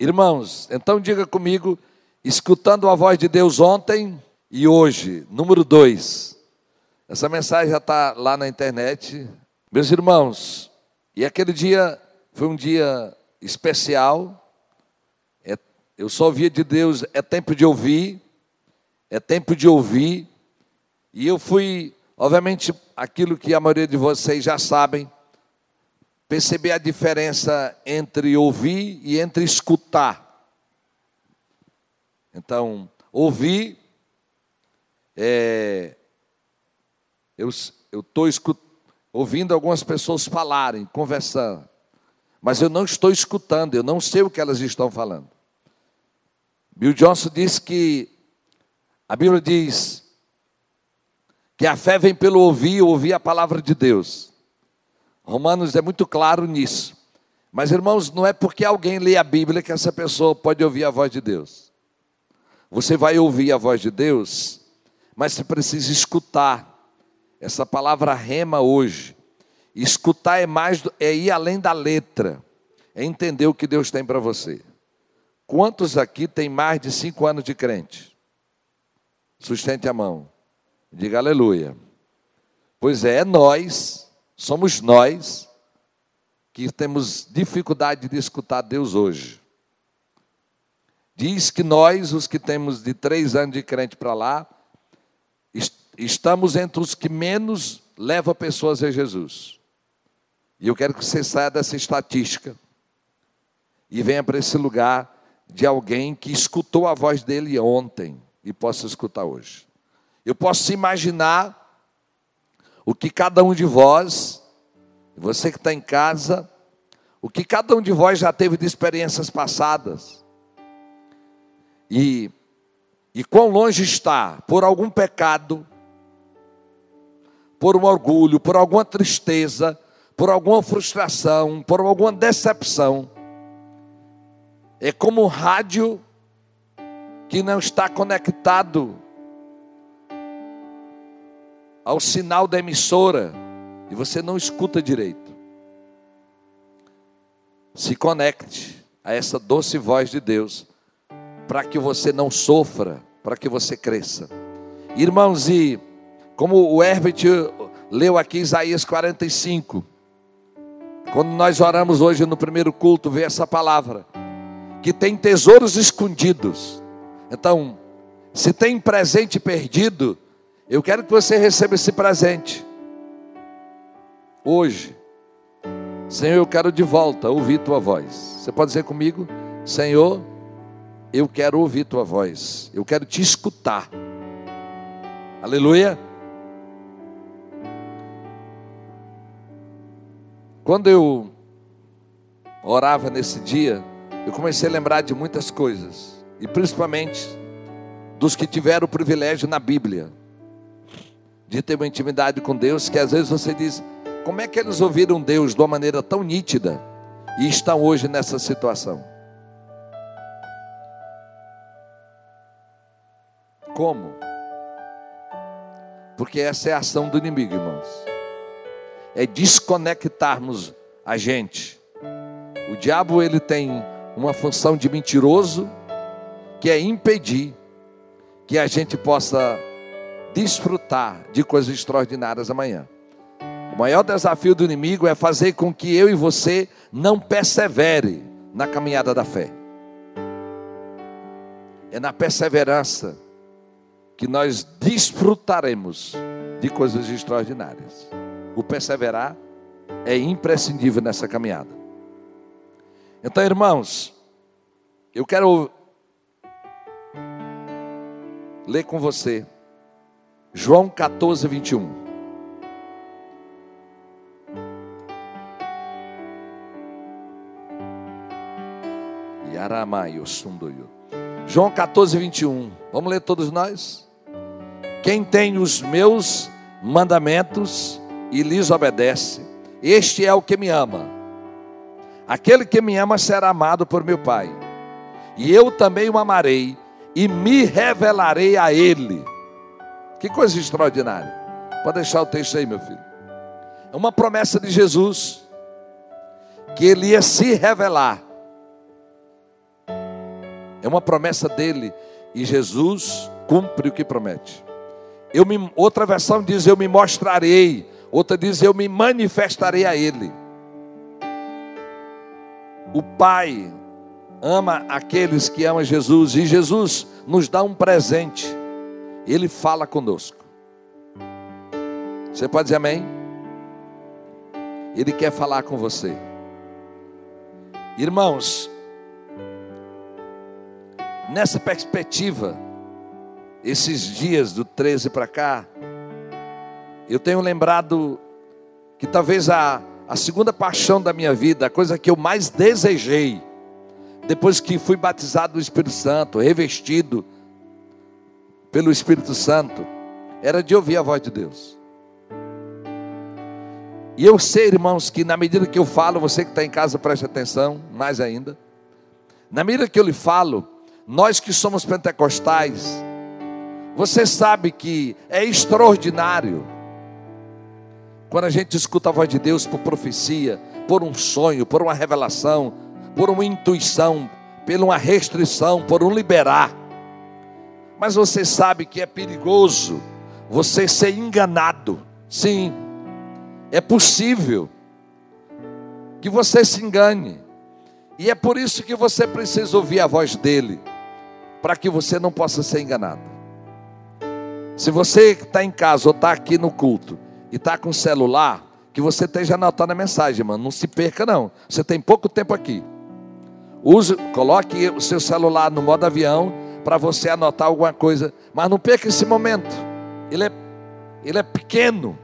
Irmãos, então diga comigo, escutando a voz de Deus ontem e hoje, número dois. Essa mensagem já está lá na internet. Meus irmãos, e aquele dia foi um dia especial. É, eu só ouvia de Deus, é tempo de ouvir, é tempo de ouvir. E eu fui, obviamente, aquilo que a maioria de vocês já sabem, perceber a diferença entre ouvir e entre escutar. Então, ouvir, é, eu estou ouvindo algumas pessoas falarem, conversando, mas eu não estou escutando, eu não sei o que elas estão falando. Bill Johnson diz que, a Bíblia diz, que a fé vem pelo ouvir, ouvir a palavra de Deus. Romanos é muito claro nisso. Mas, irmãos, não é porque alguém lê a Bíblia que essa pessoa pode ouvir a voz de Deus. Você vai ouvir a voz de Deus, mas você precisa escutar. Essa palavra rema hoje. Escutar é mais é ir além da letra, é entender o que Deus tem para você. Quantos aqui tem mais de cinco anos de crente? Sustente a mão. Diga aleluia. Pois é, é nós Somos nós que temos dificuldade de escutar Deus hoje. Diz que nós, os que temos de três anos de crente para lá, estamos entre os que menos levam pessoas a Jesus. E eu quero que você saia dessa estatística e venha para esse lugar de alguém que escutou a voz dele ontem e possa escutar hoje. Eu posso imaginar o que cada um de vós, você que está em casa, o que cada um de vós já teve de experiências passadas, e, e quão longe está? Por algum pecado, por um orgulho, por alguma tristeza, por alguma frustração, por alguma decepção. É como um rádio que não está conectado ao sinal da emissora e você não escuta direito. Se conecte a essa doce voz de Deus para que você não sofra, para que você cresça. Irmãos, e como o Herbert leu aqui Isaías 45, quando nós oramos hoje no primeiro culto, vê essa palavra, que tem tesouros escondidos. Então, se tem presente perdido, eu quero que você receba esse presente. Hoje. Senhor, eu quero de volta ouvir tua voz. Você pode dizer comigo? Senhor, eu quero ouvir tua voz. Eu quero te escutar. Aleluia. Quando eu orava nesse dia, eu comecei a lembrar de muitas coisas, e principalmente dos que tiveram o privilégio na Bíblia de ter uma intimidade com Deus, que às vezes você diz: como é que eles ouviram Deus de uma maneira tão nítida e estão hoje nessa situação? Como? Porque essa é a ação do inimigo, irmãos. É desconectarmos a gente. O diabo ele tem uma função de mentiroso que é impedir que a gente possa desfrutar de coisas extraordinárias amanhã. O maior desafio do inimigo é fazer com que eu e você não persevere na caminhada da fé. É na perseverança que nós desfrutaremos de coisas extraordinárias. O perseverar é imprescindível nessa caminhada. Então, irmãos, eu quero ler com você João 14, 21. João 14, 21. Vamos ler todos nós? Quem tem os meus mandamentos e lhes obedece, este é o que me ama. Aquele que me ama será amado por meu Pai, e eu também o amarei e me revelarei a ele. Que coisa extraordinária. Pode deixar o texto aí, meu filho. É uma promessa de Jesus que ele ia se revelar. É uma promessa dele e Jesus cumpre o que promete. Eu me, outra versão diz: Eu me mostrarei. Outra diz: Eu me manifestarei a Ele. O Pai ama aqueles que amam Jesus e Jesus nos dá um presente. Ele fala conosco. Você pode dizer amém? Ele quer falar com você. Irmãos, nessa perspectiva, esses dias do 13 para cá, eu tenho lembrado que talvez a, a segunda paixão da minha vida, a coisa que eu mais desejei, depois que fui batizado no Espírito Santo, revestido pelo Espírito Santo, era de ouvir a voz de Deus. E eu sei, irmãos, que na medida que eu falo, você que está em casa preste atenção, mais ainda. Na medida que eu lhe falo, nós que somos pentecostais, você sabe que é extraordinário quando a gente escuta a voz de Deus por profecia, por um sonho, por uma revelação, por uma intuição, por uma restrição, por um liberar. Mas você sabe que é perigoso você ser enganado. Sim, é possível que você se engane. E é por isso que você precisa ouvir a voz dele, para que você não possa ser enganado. Se você está em casa ou está aqui no culto e está com o celular, que você esteja anotando a mensagem, mano. Não se perca, não. Você tem pouco tempo aqui. Use, coloque o seu celular no modo avião para você anotar alguma coisa. Mas não perca esse momento. Ele é, ele é pequeno.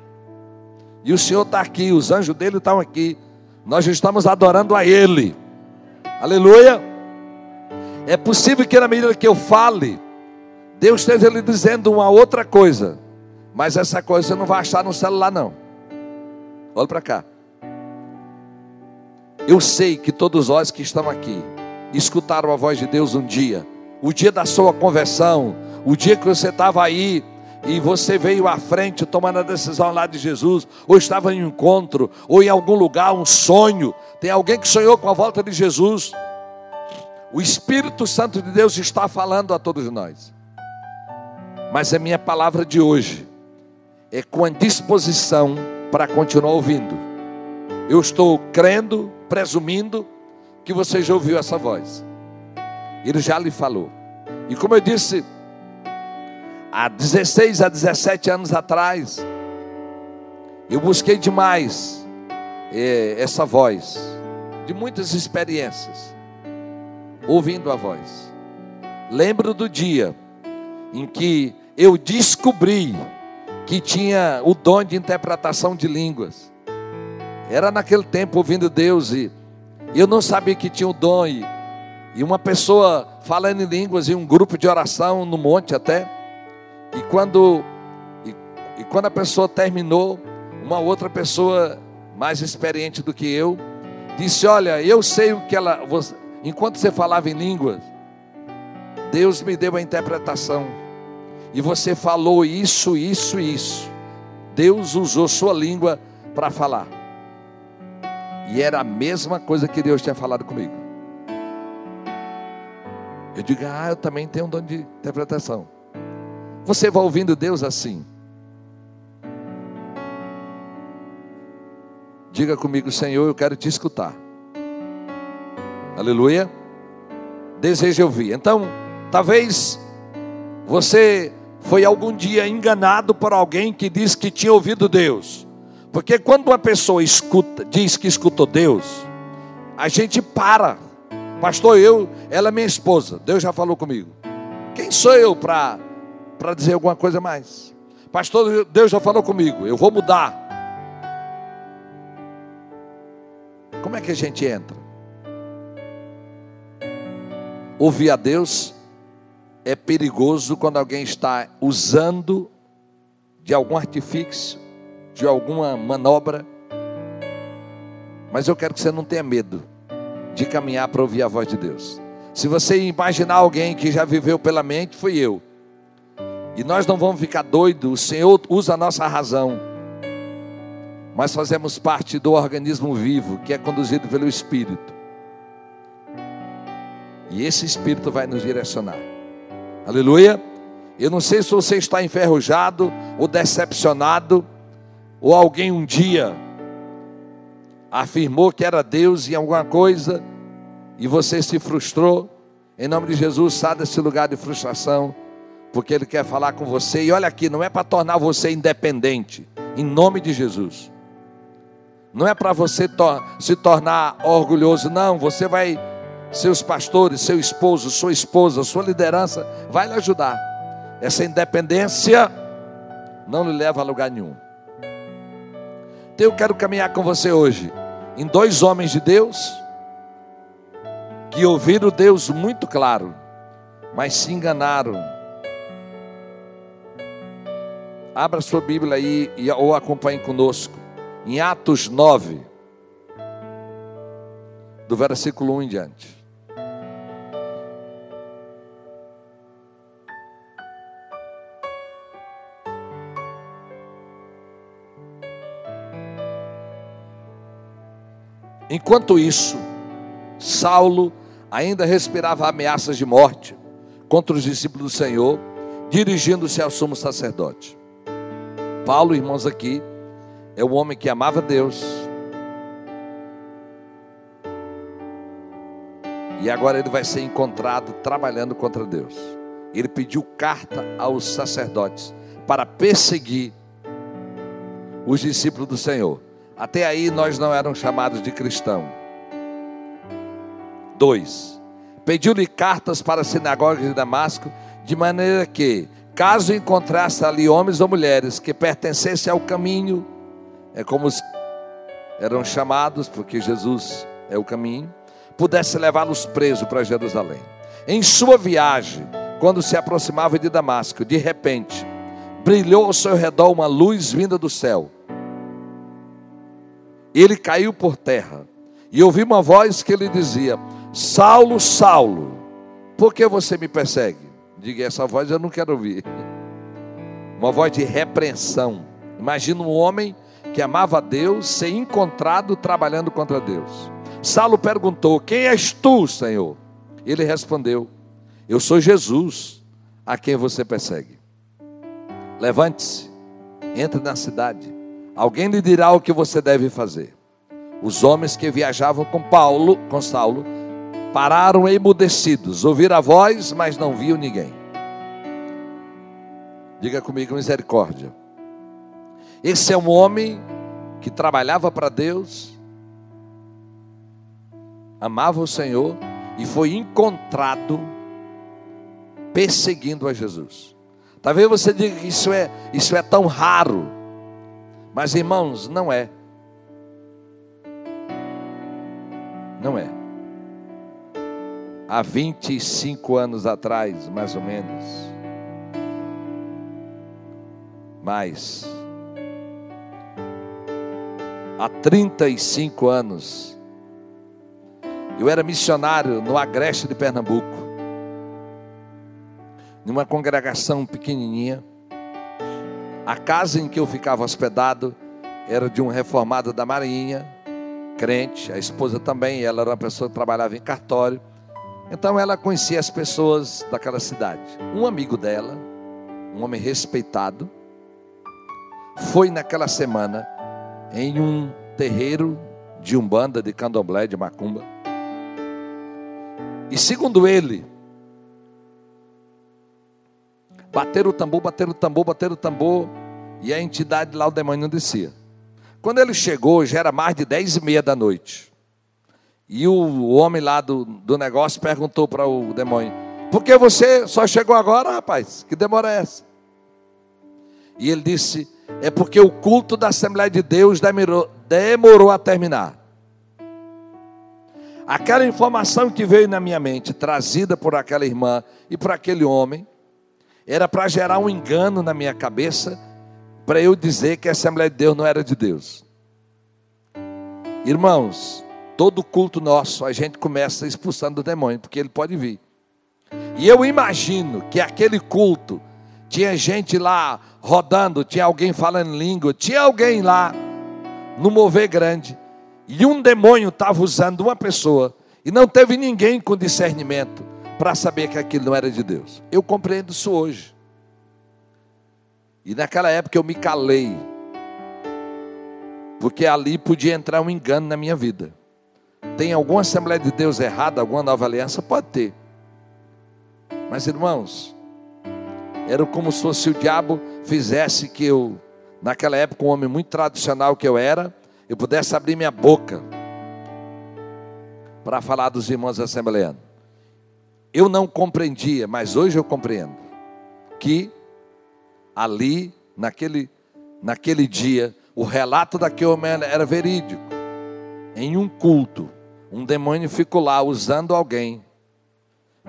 E o Senhor está aqui, os anjos dele estão aqui. Nós estamos adorando a Ele. Aleluia. É possível que na medida que eu fale, Deus esteja lhe dizendo uma outra coisa, mas essa coisa você não vai achar no celular, não. Olha para cá. Eu sei que todos nós que estamos aqui escutaram a voz de Deus um dia, o dia da sua conversão, o dia que você estava aí e você veio à frente tomando a decisão lá de Jesus, ou estava em um encontro, ou em algum lugar, um sonho. Tem alguém que sonhou com a volta de Jesus. O Espírito Santo de Deus está falando a todos nós. Mas a minha palavra de hoje é com a disposição para continuar ouvindo. Eu estou crendo, presumindo que você já ouviu essa voz. Ele já lhe falou. E como eu disse, há 16 a 17 anos atrás, eu busquei demais é, essa voz, de muitas experiências, ouvindo a voz. Lembro do dia em que eu descobri que tinha o dom de interpretação de línguas. Era naquele tempo ouvindo Deus e eu não sabia que tinha o dom. E, e uma pessoa falando em línguas e um grupo de oração no monte até. E quando, e, e quando a pessoa terminou, uma outra pessoa mais experiente do que eu disse: Olha, eu sei o que ela. Você, enquanto você falava em línguas, Deus me deu a interpretação e você falou isso, isso isso. Deus usou sua língua para falar. E era a mesma coisa que Deus tinha falado comigo. Eu digo, ah, eu também tenho um dom de interpretação. Você vai ouvindo Deus assim. Diga comigo, Senhor, eu quero te escutar. Aleluia. Desejo ouvir. Então, talvez você foi algum dia enganado por alguém que disse que tinha ouvido Deus. Porque quando uma pessoa escuta, diz que escutou Deus, a gente para. Pastor, eu, ela é minha esposa. Deus já falou comigo. Quem sou eu para para dizer alguma coisa mais? Pastor, Deus já falou comigo. Eu vou mudar. Como é que a gente entra? Ouvir a Deus é perigoso quando alguém está usando de algum artifício, de alguma manobra. Mas eu quero que você não tenha medo de caminhar para ouvir a voz de Deus. Se você imaginar alguém que já viveu pela mente, foi eu. E nós não vamos ficar doidos, o Senhor usa a nossa razão. Mas fazemos parte do organismo vivo que é conduzido pelo Espírito. E esse Espírito vai nos direcionar. Aleluia. Eu não sei se você está enferrujado ou decepcionado, ou alguém um dia afirmou que era Deus em alguma coisa e você se frustrou. Em nome de Jesus, sai desse lugar de frustração, porque Ele quer falar com você. E olha aqui, não é para tornar você independente, em nome de Jesus. Não é para você to se tornar orgulhoso, não. Você vai, seus pastores, seu esposo, sua esposa, sua liderança, vai lhe ajudar. Essa independência não lhe leva a lugar nenhum. Então eu quero caminhar com você hoje em dois homens de Deus que ouviram Deus muito claro, mas se enganaram. Abra sua Bíblia aí ou acompanhe conosco. Em Atos 9, do versículo 1 em diante. Enquanto isso, Saulo ainda respirava ameaças de morte contra os discípulos do Senhor, dirigindo-se ao sumo sacerdote. Paulo, irmãos, aqui é um homem que amava Deus. E agora ele vai ser encontrado trabalhando contra Deus. Ele pediu carta aos sacerdotes para perseguir os discípulos do Senhor. Até aí nós não éramos chamados de cristão. Dois, pediu-lhe cartas para as sinagogas de Damasco, de maneira que, caso encontrasse ali homens ou mulheres que pertencessem ao caminho, é como os eram chamados, porque Jesus é o caminho, pudesse levá-los presos para Jerusalém. Em sua viagem, quando se aproximava de Damasco, de repente, brilhou ao seu redor uma luz vinda do céu ele caiu por terra. E ouvi uma voz que lhe dizia: Saulo, Saulo, por que você me persegue? Diga, essa voz eu não quero ouvir. Uma voz de repreensão. Imagina um homem que amava Deus ser encontrado trabalhando contra Deus. Saulo perguntou: Quem és tu, Senhor? Ele respondeu: Eu sou Jesus, a quem você persegue. Levante-se, entre na cidade Alguém lhe dirá o que você deve fazer. Os homens que viajavam com Paulo, com Saulo, pararam emudecidos, ouviram a voz, mas não viam ninguém. Diga comigo misericórdia. Esse é um homem que trabalhava para Deus, amava o Senhor e foi encontrado perseguindo a Jesus. Talvez você diga que isso é, isso é tão raro. Mas irmãos, não é. Não é. Há 25 anos atrás, mais ou menos. Mais. Há 35 anos. Eu era missionário no Agreste de Pernambuco. Numa congregação pequenininha a casa em que eu ficava hospedado era de um reformado da Marinha, crente, a esposa também, ela era uma pessoa que trabalhava em cartório. Então ela conhecia as pessoas daquela cidade. Um amigo dela, um homem respeitado, foi naquela semana em um terreiro de umbanda, de candomblé, de macumba. E segundo ele, Bateram o tambor, bateram o tambor, bateram o tambor. E a entidade lá, o demônio não descia. Quando ele chegou, já era mais de dez e meia da noite. E o homem lá do, do negócio perguntou para o demônio: Por que você só chegou agora, rapaz? Que demora é essa? E ele disse: É porque o culto da Assembleia de Deus demorou, demorou a terminar. Aquela informação que veio na minha mente, trazida por aquela irmã e por aquele homem, era para gerar um engano na minha cabeça, para eu dizer que a Assembleia de Deus não era de Deus. Irmãos, todo culto nosso a gente começa expulsando o demônio, porque ele pode vir. E eu imagino que aquele culto tinha gente lá rodando, tinha alguém falando língua, tinha alguém lá no mover grande, e um demônio estava usando uma pessoa, E não teve ninguém com discernimento para saber que aquilo não era de Deus. Eu compreendo isso hoje. E naquela época eu me calei. Porque ali podia entrar um engano na minha vida. Tem alguma Assembleia de Deus errada, alguma nova aliança? Pode ter. Mas irmãos, era como se fosse o diabo fizesse que eu, naquela época, um homem muito tradicional que eu era, eu pudesse abrir minha boca para falar dos irmãos assembleanos. Eu não compreendia, mas hoje eu compreendo que ali, naquele, naquele dia, o relato daquele homem era verídico. Em um culto, um demônio ficou lá usando alguém.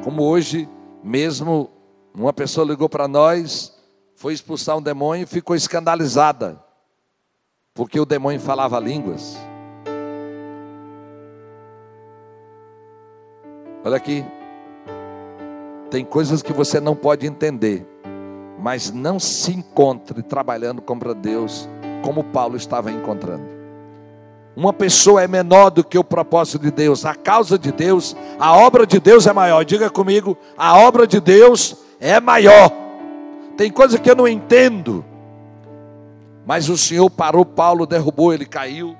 Como hoje, mesmo uma pessoa ligou para nós, foi expulsar um demônio e ficou escandalizada, porque o demônio falava línguas. Olha aqui. Tem coisas que você não pode entender, mas não se encontre trabalhando contra Deus como Paulo estava encontrando. Uma pessoa é menor do que o propósito de Deus, a causa de Deus, a obra de Deus é maior. Diga comigo, a obra de Deus é maior. Tem coisa que eu não entendo, mas o Senhor parou Paulo, derrubou, ele caiu.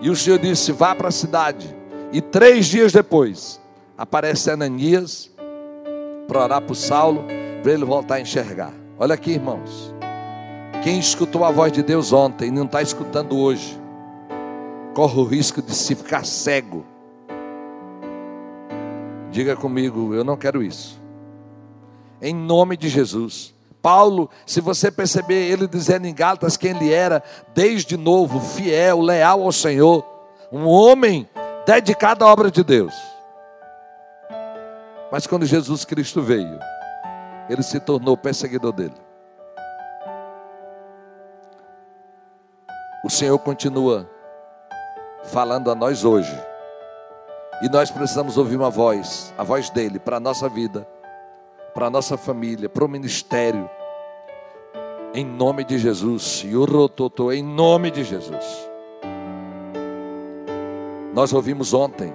E o Senhor disse: Vá para a cidade e três dias depois, aparece Ananias para orar para Saulo, para ele voltar a enxergar. Olha aqui, irmãos. Quem escutou a voz de Deus ontem e não está escutando hoje, corre o risco de se ficar cego. Diga comigo, eu não quero isso. Em nome de Jesus. Paulo, se você perceber ele dizendo em Gálatas quem ele era, desde novo, fiel, leal ao Senhor, um homem dedicado à obra de Deus. Mas quando Jesus Cristo veio, ele se tornou perseguidor dele. O Senhor continua falando a nós hoje. E nós precisamos ouvir uma voz, a voz dele para a nossa vida, para a nossa família, para o ministério. Em nome de Jesus. Yurototô, em nome de Jesus. Nós ouvimos ontem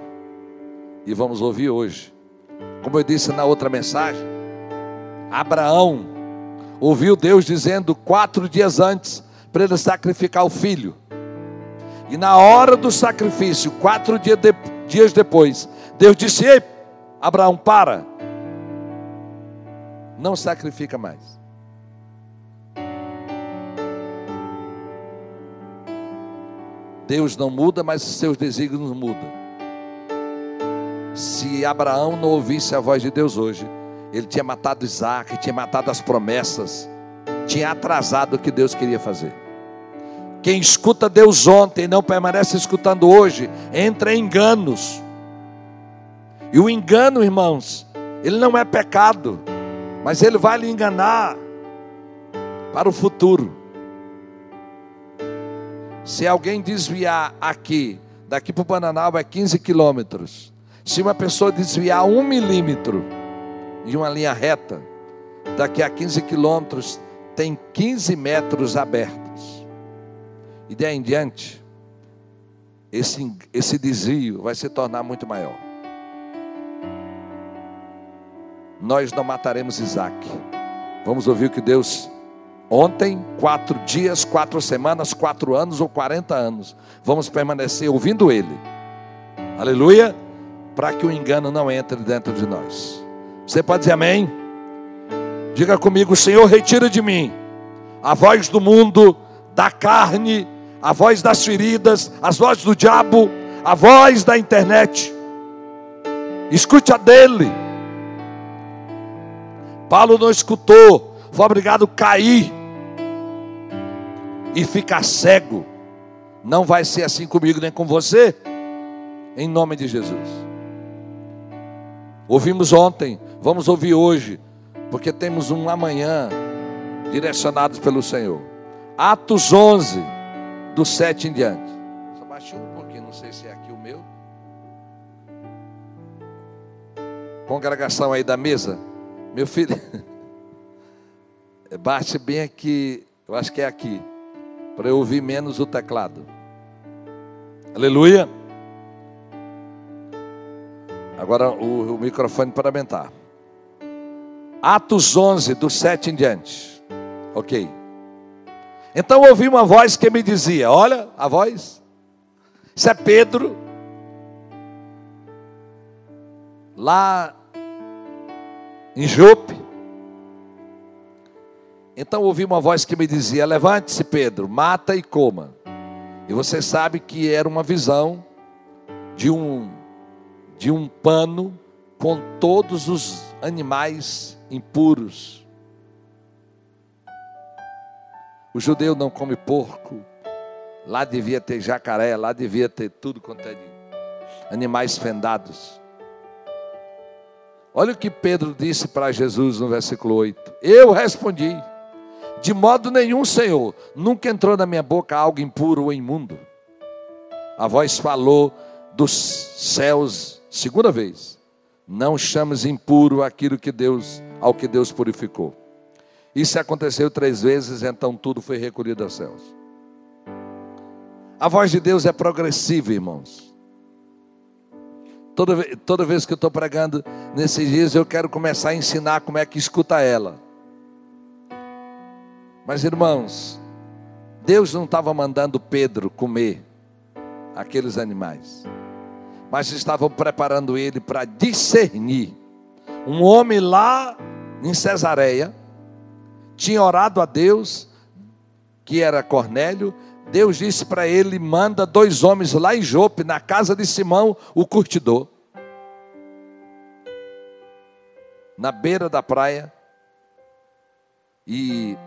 e vamos ouvir hoje. Como eu disse na outra mensagem, Abraão ouviu Deus dizendo quatro dias antes para ele sacrificar o filho. E na hora do sacrifício, quatro dias depois, Deus disse: Ei, Abraão, para, não sacrifica mais. Deus não muda, mas seus desígnios mudam. Se Abraão não ouvisse a voz de Deus hoje, ele tinha matado Isaac, tinha matado as promessas, tinha atrasado o que Deus queria fazer. Quem escuta Deus ontem e não permanece escutando hoje, entra em enganos. E o engano, irmãos, ele não é pecado, mas ele vai lhe enganar para o futuro. Se alguém desviar aqui, daqui para o Bananal é 15 quilômetros. Se uma pessoa desviar um milímetro de uma linha reta, daqui a 15 quilômetros tem 15 metros abertos. E daí em diante, esse, esse desvio vai se tornar muito maior. Nós não mataremos Isaac. Vamos ouvir o que Deus Ontem, quatro dias, quatro semanas, quatro anos ou quarenta anos. Vamos permanecer ouvindo Ele. Aleluia. Para que o engano não entre dentro de nós. Você pode dizer amém? Diga comigo, Senhor, retira de mim a voz do mundo, da carne, a voz das feridas, as vozes do diabo, a voz da internet. Escute a dele. Paulo não escutou, foi obrigado a cair e ficar cego. Não vai ser assim comigo nem com você, em nome de Jesus. Ouvimos ontem, vamos ouvir hoje, porque temos um amanhã direcionados pelo Senhor. Atos 11, do 7 em diante. Só baixei um pouquinho, não sei se é aqui o meu. Congregação aí da mesa, meu filho, bate bem aqui, eu acho que é aqui para eu ouvir menos o teclado. Aleluia. Agora o, o microfone para aumentar. Atos 11, do 7 em diante. Ok. Então ouvi uma voz que me dizia: Olha a voz. Isso é Pedro. Lá em Jope. Então ouvi uma voz que me dizia: Levante-se, Pedro, mata e coma. E você sabe que era uma visão de um de um pano com todos os animais impuros. O judeu não come porco. Lá devia ter jacaré, lá devia ter tudo quanto é de animais fendados. Olha o que Pedro disse para Jesus no versículo 8. Eu respondi: De modo nenhum, Senhor, nunca entrou na minha boca algo impuro ou imundo. A voz falou dos céus, segunda vez: Não chames impuro aquilo que Deus, ao que Deus purificou. Isso aconteceu três vezes, então tudo foi recolhido aos céus. A voz de Deus é progressiva, irmãos. Toda, toda vez que eu estou pregando nesses dias, eu quero começar a ensinar como é que escuta ela. Mas irmãos, Deus não estava mandando Pedro comer aqueles animais, mas estavam preparando ele para discernir. Um homem lá em Cesareia tinha orado a Deus, que era Cornélio, Deus disse para ele: manda dois homens lá em Jope, na casa de Simão, o curtidor, na beira da praia, e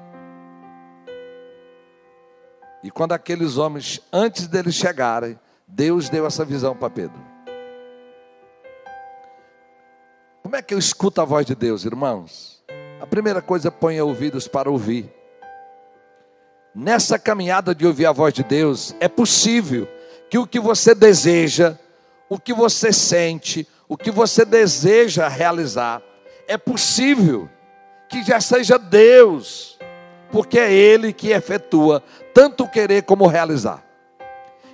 e quando aqueles homens, antes deles chegarem, Deus deu essa visão para Pedro. Como é que eu escuto a voz de Deus, irmãos? A primeira coisa, ponha ouvidos para ouvir nessa caminhada de ouvir a voz de Deus, é possível que o que você deseja, o que você sente, o que você deseja realizar, é possível que já seja Deus, porque é Ele que efetua tanto querer como realizar.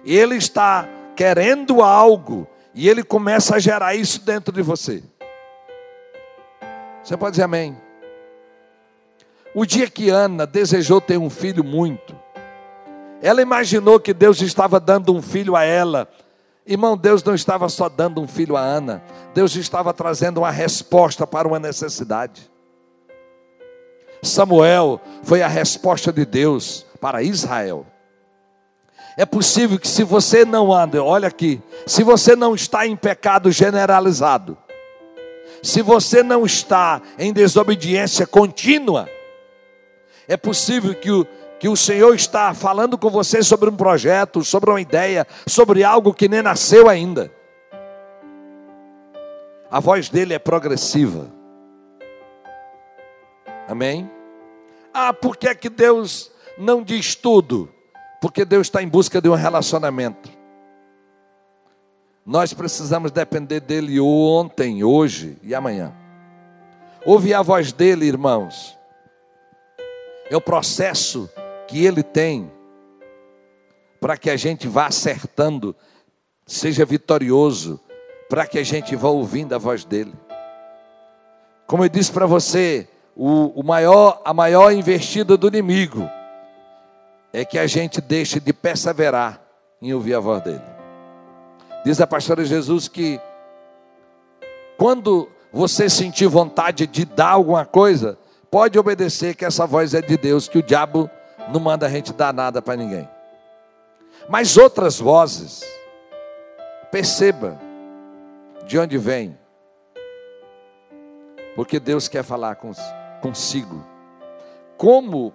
Ele está querendo algo e Ele começa a gerar isso dentro de você. Você pode dizer amém? O dia que Ana desejou ter um filho muito, ela imaginou que Deus estava dando um filho a ela. Irmão, Deus não estava só dando um filho a Ana, Deus estava trazendo uma resposta para uma necessidade. Samuel foi a resposta de Deus para Israel. É possível que se você não anda, olha aqui, se você não está em pecado generalizado, se você não está em desobediência contínua, é possível que o, que o Senhor está falando com você sobre um projeto, sobre uma ideia, sobre algo que nem nasceu ainda. A voz dele é progressiva. Amém? Ah, por que é que Deus não diz tudo? Porque Deus está em busca de um relacionamento. Nós precisamos depender dele ontem, hoje e amanhã. Ouvir a voz dele, irmãos, é o processo que ele tem para que a gente vá acertando, seja vitorioso, para que a gente vá ouvindo a voz dele. Como eu disse para você, o, o maior, a maior investida do inimigo é que a gente deixe de perseverar em ouvir a voz dele. Diz a pastora Jesus que quando você sentir vontade de dar alguma coisa, Pode obedecer que essa voz é de Deus, que o diabo não manda a gente dar nada para ninguém. Mas outras vozes, perceba de onde vem, porque Deus quer falar consigo. Como,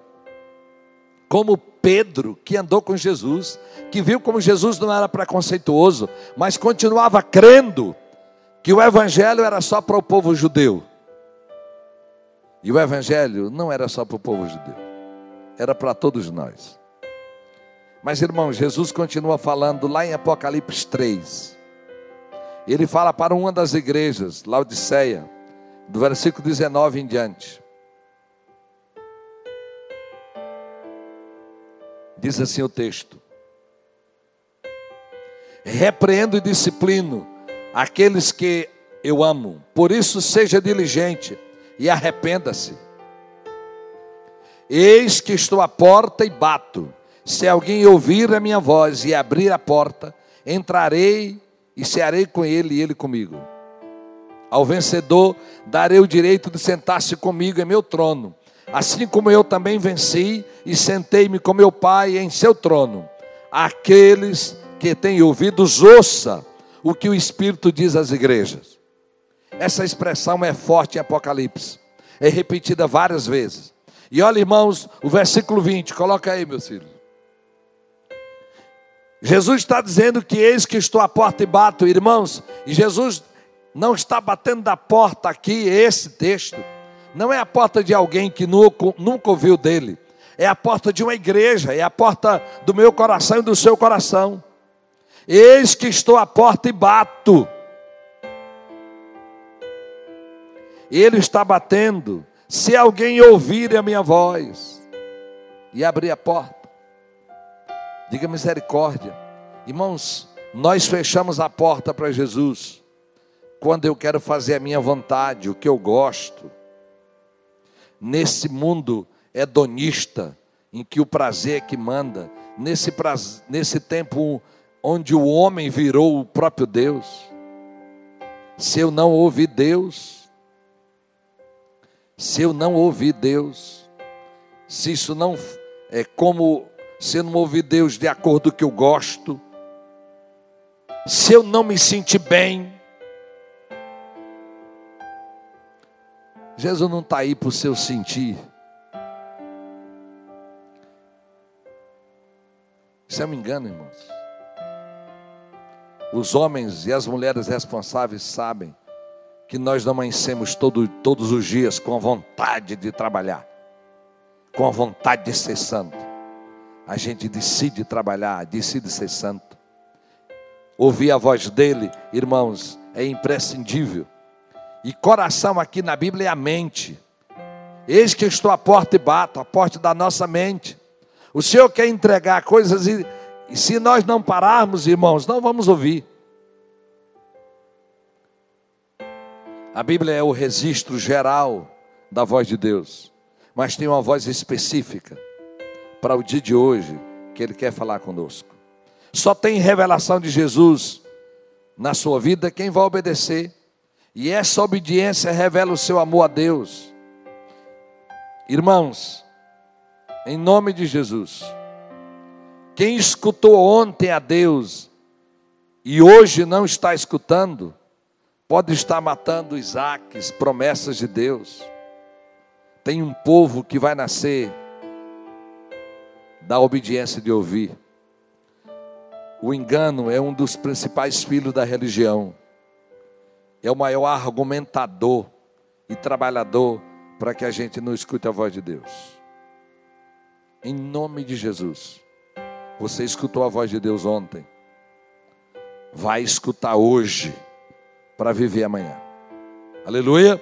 como Pedro, que andou com Jesus, que viu como Jesus não era preconceituoso, mas continuava crendo que o Evangelho era só para o povo judeu. E o Evangelho não era só para o povo judeu, era para todos nós. Mas irmão, Jesus continua falando lá em Apocalipse 3. Ele fala para uma das igrejas, Laodiceia, do versículo 19 em diante. Diz assim o texto: Repreendo e disciplino aqueles que eu amo. Por isso, seja diligente e arrependa-se. Eis que estou à porta e bato. Se alguém ouvir a minha voz e abrir a porta, entrarei e cearei com ele e ele comigo. Ao vencedor darei o direito de sentar-se comigo em meu trono, assim como eu também venci e sentei-me com meu Pai em seu trono. Aqueles que têm ouvidos, ouça o que o Espírito diz às igrejas. Essa expressão é forte em Apocalipse, é repetida várias vezes. E olha, irmãos, o versículo 20, coloca aí, meus filhos. Jesus está dizendo que eis que estou à porta e bato, irmãos, e Jesus não está batendo da porta aqui, esse texto, não é a porta de alguém que nunca, nunca ouviu dele, é a porta de uma igreja, é a porta do meu coração e do seu coração. Eis que estou à porta e bato. Ele está batendo. Se alguém ouvir a minha voz e abrir a porta, Diga misericórdia. Irmãos, nós fechamos a porta para Jesus quando eu quero fazer a minha vontade, o que eu gosto. Nesse mundo hedonista, em que o prazer é que manda, nesse, prazer, nesse tempo onde o homem virou o próprio Deus, se eu não ouvir Deus, se eu não ouvir Deus, se isso não é como se eu não ouvir Deus de acordo com o que eu gosto, se eu não me sentir bem, Jesus não está aí para o seu sentir. Isso é um engano, irmãos. Os homens e as mulheres responsáveis sabem que nós não amanhecemos todo, todos os dias com a vontade de trabalhar, com a vontade de ser santo a gente decide trabalhar, decide ser santo. Ouvir a voz dele, irmãos, é imprescindível. E coração aqui na Bíblia é a mente. Eis que estou à porta e bato, a porta da nossa mente. O Senhor quer entregar coisas e, e se nós não pararmos, irmãos, não vamos ouvir. A Bíblia é o registro geral da voz de Deus, mas tem uma voz específica para o dia de hoje que Ele quer falar conosco. Só tem revelação de Jesus na sua vida quem vai obedecer, e essa obediência revela o seu amor a Deus. Irmãos, em nome de Jesus, quem escutou ontem a Deus e hoje não está escutando, pode estar matando Isaques, promessas de Deus. Tem um povo que vai nascer da obediência de ouvir. O engano é um dos principais filhos da religião. É o maior argumentador e trabalhador para que a gente não escute a voz de Deus. Em nome de Jesus. Você escutou a voz de Deus ontem. Vai escutar hoje para viver amanhã. Aleluia.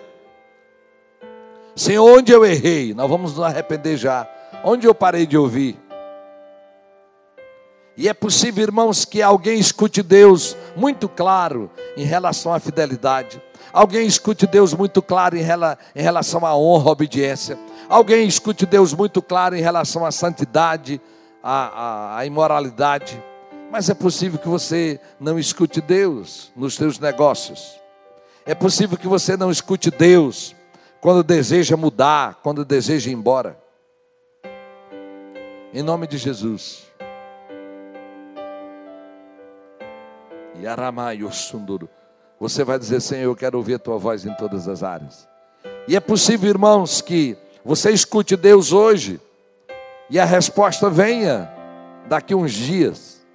Senhor, onde eu errei? Nós vamos nos arrepender já. Onde eu parei de ouvir? E é possível, irmãos, que alguém escute Deus muito claro em relação à fidelidade. Alguém escute Deus muito claro em relação à honra, à obediência. Alguém escute Deus muito claro em relação à santidade, à, à, à imoralidade. Mas é possível que você não escute Deus nos seus negócios. É possível que você não escute Deus quando deseja mudar, quando deseja ir embora. Em nome de Jesus. Você vai dizer, Senhor, eu quero ouvir a tua voz em todas as áreas. E é possível, irmãos, que você escute Deus hoje e a resposta venha daqui uns dias.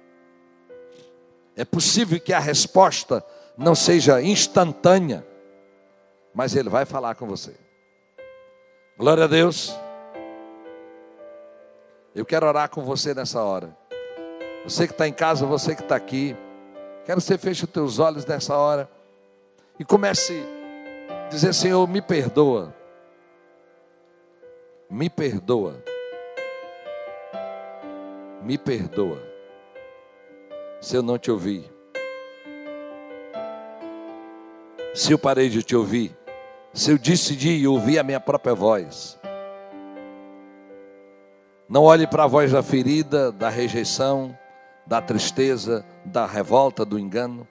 É possível que a resposta não seja instantânea, mas Ele vai falar com você. Glória a Deus. Eu quero orar com você nessa hora. Você que está em casa, você que está aqui. Quero que você feche os teus olhos nessa hora e comece a dizer: Senhor, me perdoa. Me perdoa. Me perdoa. Se eu não te ouvi. se eu parei de te ouvir, se eu decidi ouvir a minha própria voz. Não olhe para a voz da ferida, da rejeição, da tristeza, da revolta, do engano.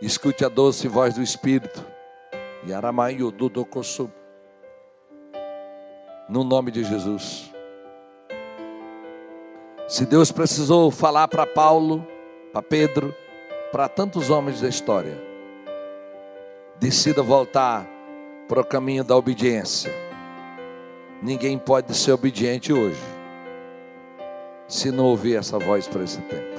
Escute a doce voz do Espírito. No nome de Jesus. Se Deus precisou falar para Paulo, para Pedro, para tantos homens da história, decida voltar para o caminho da obediência. Ninguém pode ser obediente hoje, se não ouvir essa voz para esse tempo.